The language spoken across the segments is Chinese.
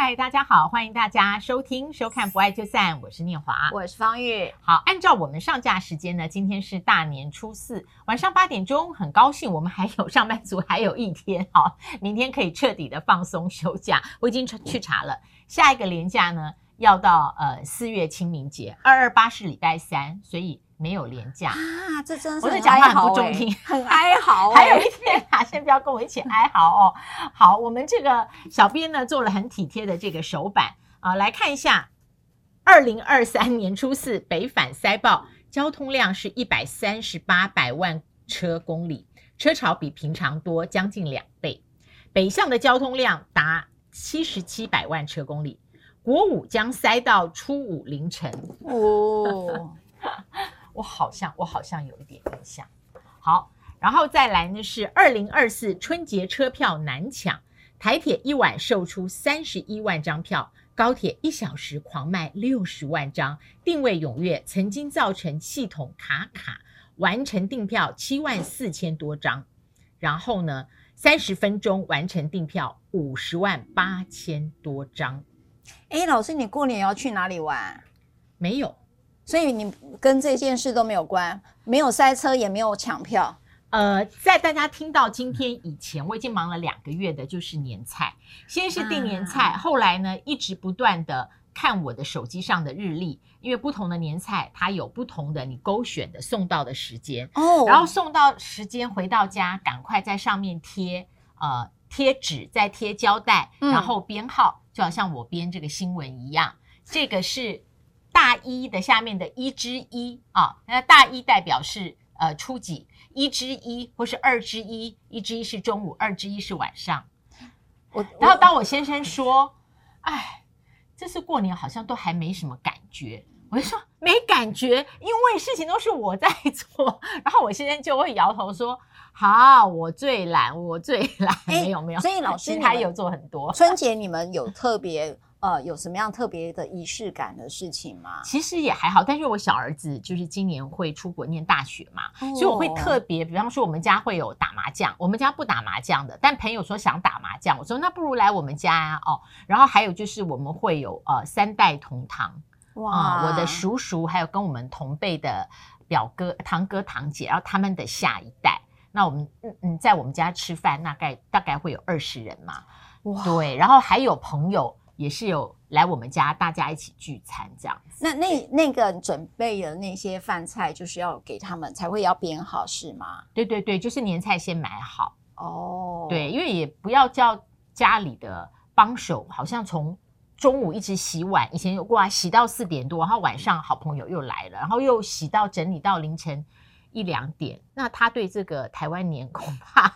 嗨，大家好，欢迎大家收听收看《不爱就散》，我是念华，我是方玉。好，按照我们上架时间呢，今天是大年初四晚上八点钟，很高兴我们还有上班族还有一天，好，明天可以彻底的放松休假。我已经去查了，下一个年假呢要到呃四月清明节，二二八是礼拜三，所以。没有廉价啊，这真是我的讲话很不中听，很哀嚎。还有一天啊，先不要跟我一起哀嚎哦。好，我们这个小编呢做了很体贴的这个手板啊，来看一下，二零二三年初四北返塞爆，交通量是一百三十八百万车公里，车潮比平常多将近两倍。北向的交通量达七十七百万车公里，国五将塞到初五凌晨哦。我好像我好像有一点印象，好，然后再来呢是二零二四春节车票难抢，台铁一晚售出三十一万张票，高铁一小时狂卖六十万张，定位踊跃，曾经造成系统卡卡，完成订票七万四千多张，然后呢三十分钟完成订票五十万八千多张。哎，老师，你过年要去哪里玩？没有。所以你跟这件事都没有关，没有塞车，也没有抢票。呃，在大家听到今天以前，我已经忙了两个月的，就是年菜。先是订年菜，啊、后来呢，一直不断的看我的手机上的日历，因为不同的年菜它有不同的你勾选的送到的时间哦。然后送到时间回到家，赶快在上面贴呃贴纸，再贴胶带，然后编号，就好像我编这个新闻一样。这个是。大一的下面的一之一啊，那大一代表是呃初几，一之一或是二之一，一之一是中午，二之一是晚上。我然后当我先生说，哎，这次过年好像都还没什么感觉，我就说没感觉，因为事情都是我在做。然后我先生就会摇头说，好，我最懒，我最懒。没有没有，所以老师还有做很多。春节你们有特别。呃，有什么样特别的仪式感的事情吗？其实也还好，但是我小儿子就是今年会出国念大学嘛，哦、所以我会特别，比方说我们家会有打麻将，我们家不打麻将的，但朋友说想打麻将，我说那不如来我们家哦，然后还有就是我们会有呃三代同堂，哇、呃，我的叔叔还有跟我们同辈的表哥、堂哥、堂姐，然后他们的下一代，那我们嗯嗯在我们家吃饭，大概大概会有二十人嘛，哇，对，然后还有朋友。也是有来我们家，大家一起聚餐这样子。那那那个准备的那些饭菜，就是要给他们才会要编好是吗？对对对，就是年菜先买好哦。对，因为也不要叫家里的帮手，好像从中午一直洗碗，以前有过啊，洗到四点多，然后晚上好朋友又来了，然后又洗到整理到凌晨一两点。那他对这个台湾年恐怕。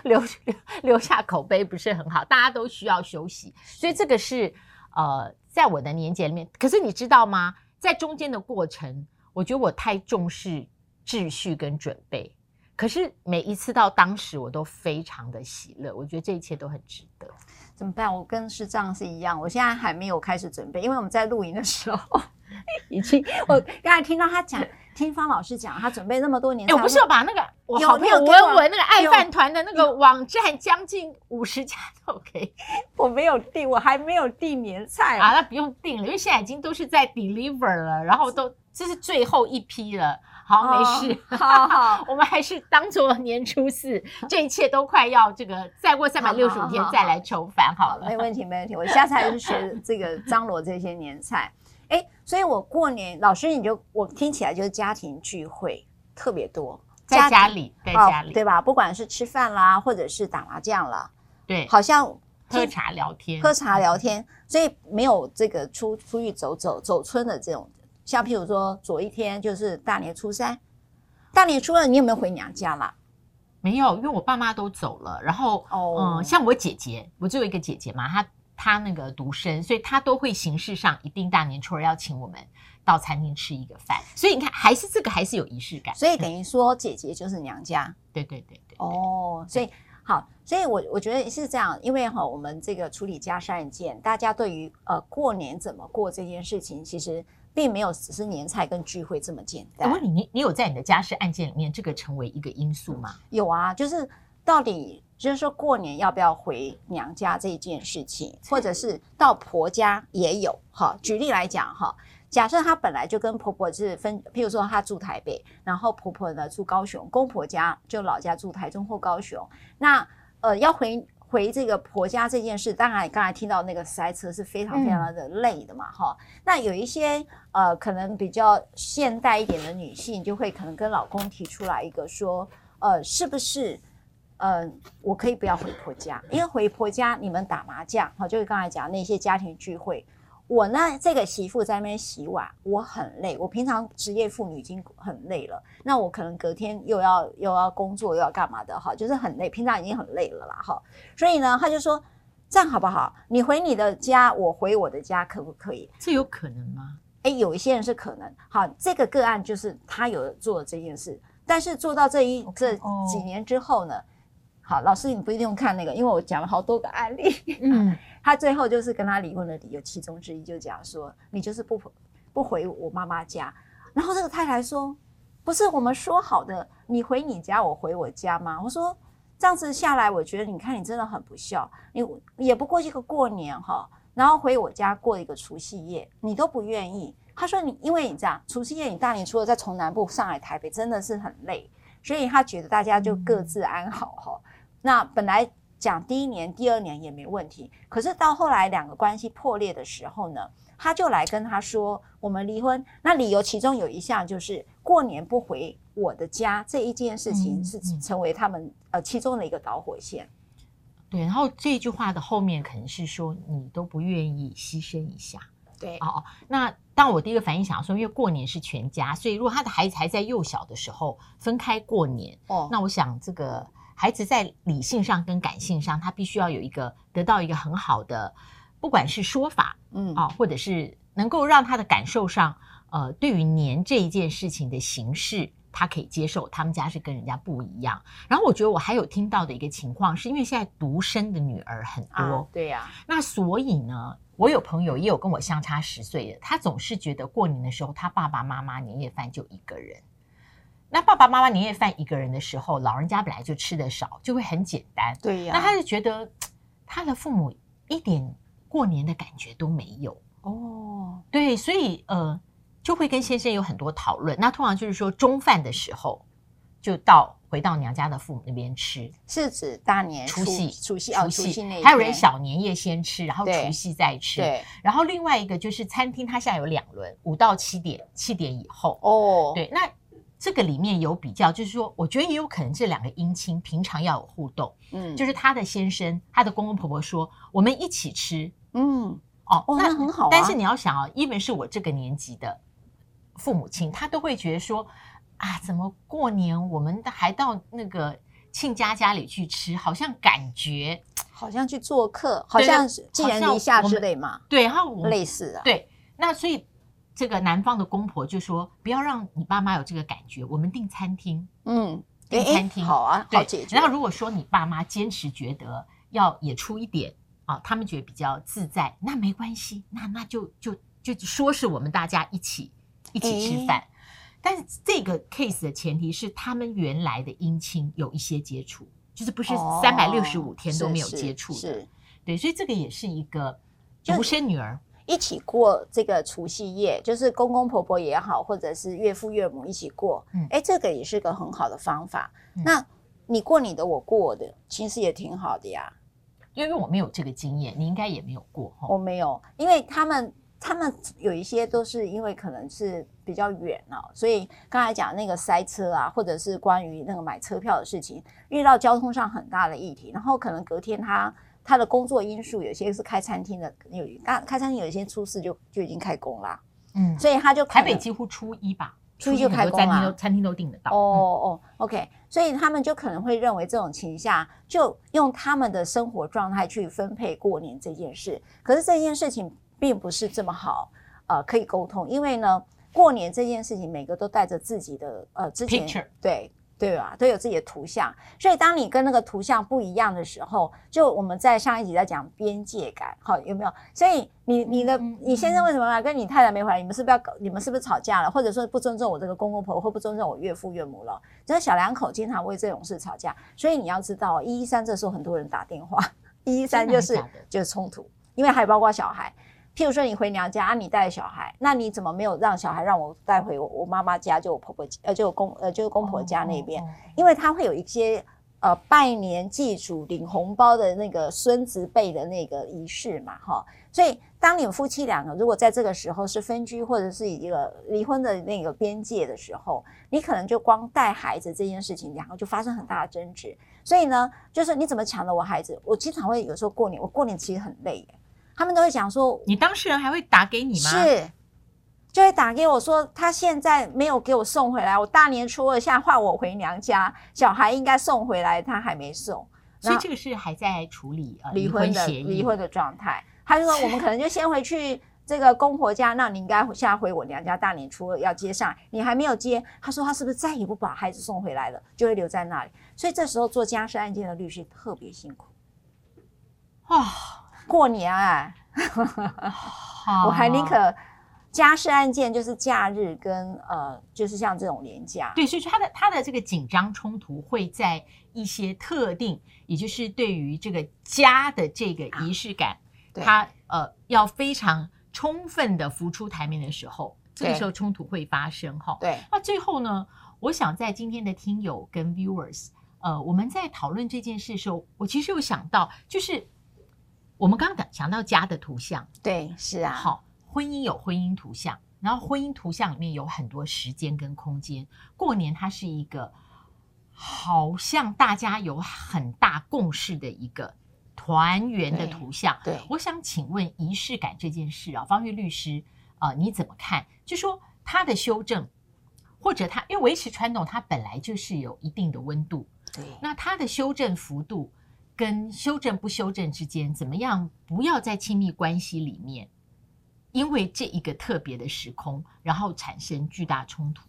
留留 留下口碑不是很好，大家都需要休息，所以这个是呃，在我的年节里面。可是你知道吗？在中间的过程，我觉得我太重视秩序跟准备。可是每一次到当时，我都非常的喜乐。我觉得这一切都很值得。怎么办？我跟视障是一样，我现在还没有开始准备，因为我们在录影的时候。已经，我刚才听到他讲，听方老师讲，他准备那么多年。哎，我不是要把那个我好朋友文文那个爱饭团的那个网站将近五十家都 OK，我没有订，我还没有订年菜啊，那不用订了，因为现在已经都是在 deliver 了，然后都这是最后一批了。好，没事，好好，我们还是当做年初四，这一切都快要这个再过三百六十五天再来重返好了。没问题，没问题，我下次还是学这个张罗这些年菜。哎，所以我过年老师你就我听起来就是家庭聚会特别多，在家里，在家里，哦，对吧？不管是吃饭啦，或者是打麻将啦，对，好像喝茶聊天，喝茶聊天，所以没有这个出出去走走走村的这种，像譬如说左一天就是大年初三，大年初二你有没有回娘家啦？没有，因为我爸妈都走了，然后哦，嗯，像我姐姐，我只有一个姐姐嘛，她。他那个独生，所以他都会形式上一定大年初二要请我们到餐厅吃一个饭。所以你看，还是这个还是有仪式感。所以等于说，姐姐就是娘家。对对对对。哦，所以好，所以我我觉得是这样，因为哈，我们这个处理家事案件，大家对于呃过年怎么过这件事情，其实并没有只是年菜跟聚会这么简单。我问你，你你有在你的家事案件里面这个成为一个因素吗？有啊，就是到底。就是说过年要不要回娘家这件事情，或者是到婆家也有哈。举例来讲哈，假设她本来就跟婆婆是分，譬如说她住台北，然后婆婆呢住高雄，公婆家就老家住台中或高雄，那呃要回回这个婆家这件事，当然你刚才听到那个塞车是非常非常的累的嘛哈。嗯、那有一些呃可能比较现代一点的女性，就会可能跟老公提出来一个说，呃是不是？呃，我可以不要回婆家，因为回婆家你们打麻将，哈，就是刚才讲那些家庭聚会，我呢这个媳妇在那边洗碗，我很累，我平常职业妇女已经很累了，那我可能隔天又要又要工作又要干嘛的，哈，就是很累，平常已经很累了啦，哈，所以呢，他就说这样好不好？你回你的家，我回我的家，可不可以？这有可能吗？哎，有一些人是可能，好，这个个案就是他有做这件事，但是做到这一.这几年之后呢？好，老师，你不一定用看那个，因为我讲了好多个案例。嗯，他最后就是跟他离婚的理由其中之一，就讲说你就是不不回我妈妈家。然后这个太太说，不是我们说好的，你回你家，我回我家吗？我说这样子下来，我觉得你看你真的很不孝，你也不过一个过年哈，然后回我家过一个除夕夜，你都不愿意。他说你因为你这样，除夕夜你大年初二再从南部上来台北，真的是很累，所以他觉得大家就各自安好哈。嗯那本来讲第一年、第二年也没问题，可是到后来两个关系破裂的时候呢，他就来跟他说：“我们离婚。”那理由其中有一项就是过年不回我的家这一件事情是成为他们、嗯嗯、呃其中的一个导火线。对，然后这句话的后面可能是说你都不愿意牺牲一下。对哦，那当我第一个反应想说，因为过年是全家，所以如果他的孩子还在幼小的时候分开过年，哦，那我想这个。孩子在理性上跟感性上，他必须要有一个得到一个很好的，不管是说法，嗯啊，或者是能够让他的感受上，呃，对于年这一件事情的形式，他可以接受。他们家是跟人家不一样。然后我觉得我还有听到的一个情况，是因为现在独生的女儿很多，啊、对呀、啊。那所以呢，我有朋友也有跟我相差十岁的，他总是觉得过年的时候，他爸爸妈妈年夜饭就一个人。那爸爸妈妈年夜饭一个人的时候，老人家本来就吃的少，就会很简单。对呀。那他就觉得他的父母一点过年的感觉都没有。哦。对，所以呃，就会跟先生有很多讨论。那通常就是说中饭的时候，就到回到娘家的父母那边吃。是指大年除夕、除夕哦，除夕那。还有人小年夜先吃，然后除夕再吃。对。然后另外一个就是餐厅，它现在有两轮，五到七点，七点以后。哦。对，那。这个里面有比较，就是说，我觉得也有可能这两个姻亲平常要有互动，嗯，就是他的先生，他的公公婆婆说，我们一起吃，嗯，哦，哦那，那很好啊。但是你要想啊，even 是我这个年纪的父母亲，他都会觉得说，啊，怎么过年我们还到那个亲家家里去吃，好像感觉好像去做客，好像是寄人篱下之类嘛，对，然后类似啊，对，那所以。这个男方的公婆就说：“不要让你爸妈有这个感觉，我们订餐厅，嗯，订餐厅好啊，好解决。然后如果说你爸妈坚持觉得要也出一点啊，他们觉得比较自在，那没关系，那那就就就说是我们大家一起一起吃饭。但是这个 case 的前提是他们原来的姻亲有一些接触，就是不是三百六十五天都没有接触是，对，所以这个也是一个独生女儿。”一起过这个除夕夜，就是公公婆婆也好，或者是岳父岳母一起过，嗯，哎，这个也是个很好的方法。嗯、那你过你的，我过我的，其实也挺好的呀。因为我没有这个经验，你应该也没有过。我没有，因为他们他们有一些都是因为可能是比较远哦，所以刚才讲那个塞车啊，或者是关于那个买车票的事情，遇到交通上很大的议题，然后可能隔天他。他的工作因素有些是开餐厅的，有刚开餐厅有一些初四就就已经开工啦，嗯，所以他就台北几乎初一吧，初一就开工了，餐厅都餐厅都订得到。哦哦，OK，所以他们就可能会认为这种情况下，就用他们的生活状态去分配过年这件事。可是这件事情并不是这么好，呃，可以沟通，因为呢，过年这件事情每个都带着自己的呃之前对。对吧？都有自己的图像，所以当你跟那个图像不一样的时候，就我们在上一集在讲边界感，好，有没有？所以你你的你先生为什么来跟你太太没回来？你们是不是要搞？你们是不是吵架了？或者说不尊重我这个公公婆婆，或不尊重我岳父岳母了？就是小两口经常为这种事吵架，所以你要知道，一一三这时候很多人打电话，一一三就是就是冲突，因为还包括小孩。譬如说你回娘家啊，你带小孩，那你怎么没有让小孩让我带回我我妈妈家，就我婆婆呃就公呃就是公婆家那边，因为他会有一些呃拜年祭祖领红包的那个孙子辈的那个仪式嘛哈，所以当你们夫妻两个如果在这个时候是分居或者是一个离婚的那个边界的时候，你可能就光带孩子这件事情，两个就发生很大的争执，所以呢，就是你怎么抢了我孩子？我经常会有时候过年，我过年其实很累耶。他们都会讲说，你当事人还会打给你吗？是，就会打给我说，他现在没有给我送回来。我大年初二现在换我回娘家，小孩应该送回来，他还没送，所以这个是还在处理呃离婚的离婚的状态。他就说，我们可能就先回去这个公婆家，那你应该现在回我娘家，大年初二要接上，你还没有接。他说他是不是再也不把孩子送回来了，就会留在那里？所以这时候做家事案件的律师特别辛苦啊。哦过年啊，我还宁可家事案件就是假日跟呃，就是像这种年假。对，所以说他的他的这个紧张冲突会在一些特定，也就是对于这个家的这个仪式感，啊、他呃要非常充分的浮出台面的时候，这个时候冲突会发生哈。对，那最后呢，我想在今天的听友跟 viewers，呃，我们在讨论这件事的时候，我其实有想到就是。我们刚刚讲到家的图像，对，是啊。好，婚姻有婚姻图像，然后婚姻图像里面有很多时间跟空间。过年它是一个好像大家有很大共识的一个团圆的图像。对，对，我想请问仪式感这件事啊，方玉律师啊，呃，你怎么看？就说它的修正，或者它因为维持传统，它本来就是有一定的温度。对，那它的修正幅度。跟修正不修正之间，怎么样不要在亲密关系里面，因为这一个特别的时空，然后产生巨大冲突？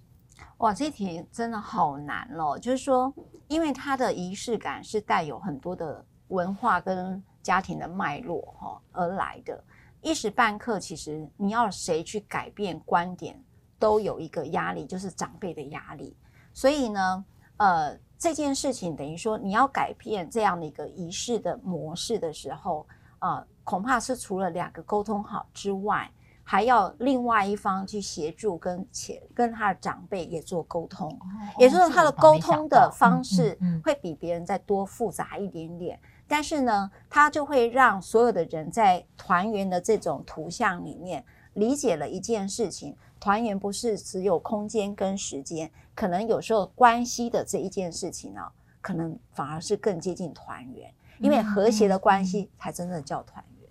哇，这题真的好难哦！就是说，因为它的仪式感是带有很多的文化跟家庭的脉络哈而来的，一时半刻，其实你要谁去改变观点，都有一个压力，就是长辈的压力。所以呢，呃。这件事情等于说，你要改变这样的一个仪式的模式的时候，呃，恐怕是除了两个沟通好之外，还要另外一方去协助跟且跟他的长辈也做沟通，哦、也就是他的沟通的方式会比别人再多复杂一点点。嗯嗯嗯、但是呢，他就会让所有的人在团圆的这种图像里面理解了一件事情。团圆不是只有空间跟时间，可能有时候关系的这一件事情呢、啊，可能反而是更接近团圆，因为和谐的关系才真正叫团圆。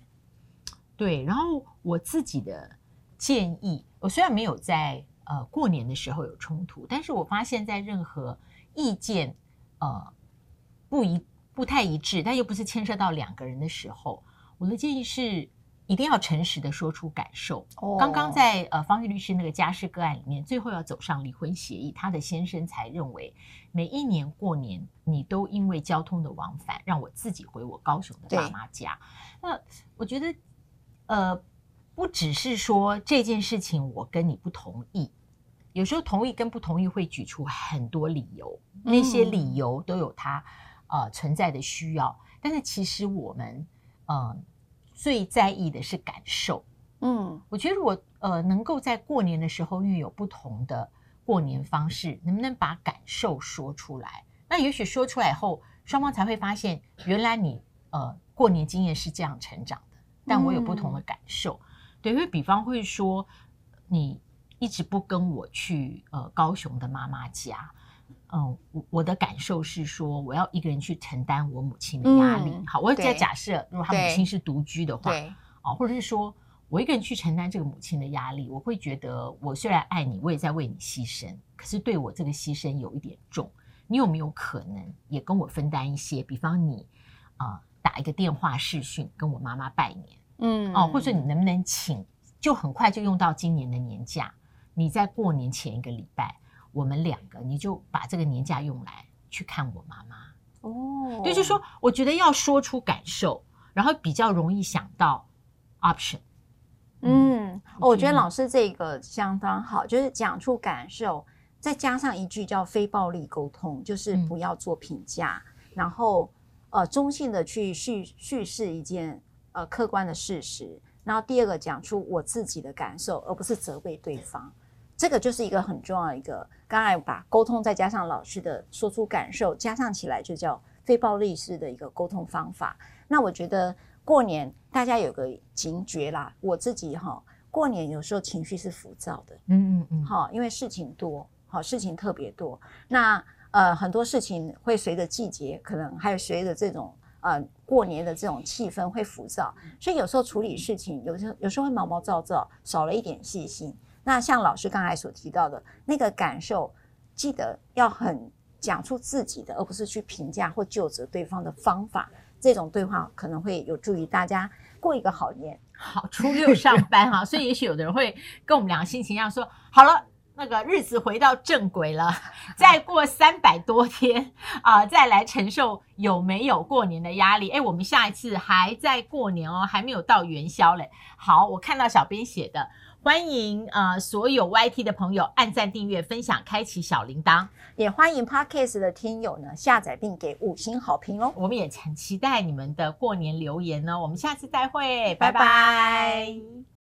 对，然后我自己的建议，我虽然没有在呃过年的时候有冲突，但是我发现在任何意见呃不一不太一致，但又不是牵涉到两个人的时候，我的建议是。一定要诚实的说出感受。Oh. 刚刚在呃方玉律师那个家事个案里面，最后要走上离婚协议，他的先生才认为每一年过年你都因为交通的往返，让我自己回我高雄的爸妈家。那我觉得，呃，不只是说这件事情我跟你不同意，有时候同意跟不同意会举出很多理由，那些理由都有它呃存在的需要。但是其实我们嗯。呃最在意的是感受，嗯，我觉得如果呃能够在过年的时候运有不同的过年方式，能不能把感受说出来？那也许说出来后，双方才会发现，原来你呃过年经验是这样成长的，但我有不同的感受。嗯、对，因为比方会说，你一直不跟我去呃高雄的妈妈家。嗯，我我的感受是说，我要一个人去承担我母亲的压力。嗯、好，我在假设，如果他母亲是独居的话，啊，或者是说我一个人去承担这个母亲的压力，我会觉得，我虽然爱你，我也在为你牺牲，可是对我这个牺牲有一点重。你有没有可能也跟我分担一些？比方你啊、呃，打一个电话视讯跟我妈妈拜年，嗯，哦，或者你能不能请，就很快就用到今年的年假，你在过年前一个礼拜。我们两个，你就把这个年假用来去看我妈妈。哦，对，就是说，我觉得要说出感受，然后比较容易想到 option。嗯，嗯，我觉得老师这个相当好，就是讲出感受，再加上一句叫非暴力沟通，就是不要做评价，嗯、然后呃中性的去叙叙事一件呃客观的事实，然后第二个讲出我自己的感受，而不是责备对方，这个就是一个很重要的一个。刚才把沟通再加上老师的说出感受，加上起来就叫非暴力式的一个沟通方法。那我觉得。过年大家有个警觉啦，我自己哈，过年有时候情绪是浮躁的，嗯嗯嗯，好，因为事情多，好，事情特别多，那呃很多事情会随着季节，可能还有随着这种呃过年的这种气氛会浮躁，所以有时候处理事情有时候有时候会毛毛躁躁，少了一点细心。那像老师刚才所提到的那个感受，记得要很讲出自己的，而不是去评价或就责对方的方法。这种对话可能会有助于大家过一个好年。好，初六上班哈，所以也许有的人会跟我们两个心情一样说，好了，那个日子回到正轨了，再过三百多天啊、呃，再来承受有没有过年的压力。哎，我们下一次还在过年哦，还没有到元宵嘞。好，我看到小编写的。欢迎呃所有 YT 的朋友按赞、订阅、分享、开启小铃铛，也欢迎 Podcast 的听友呢下载并给五星好评哦。我们也很期待你们的过年留言呢。我们下次再会，拜拜。拜拜。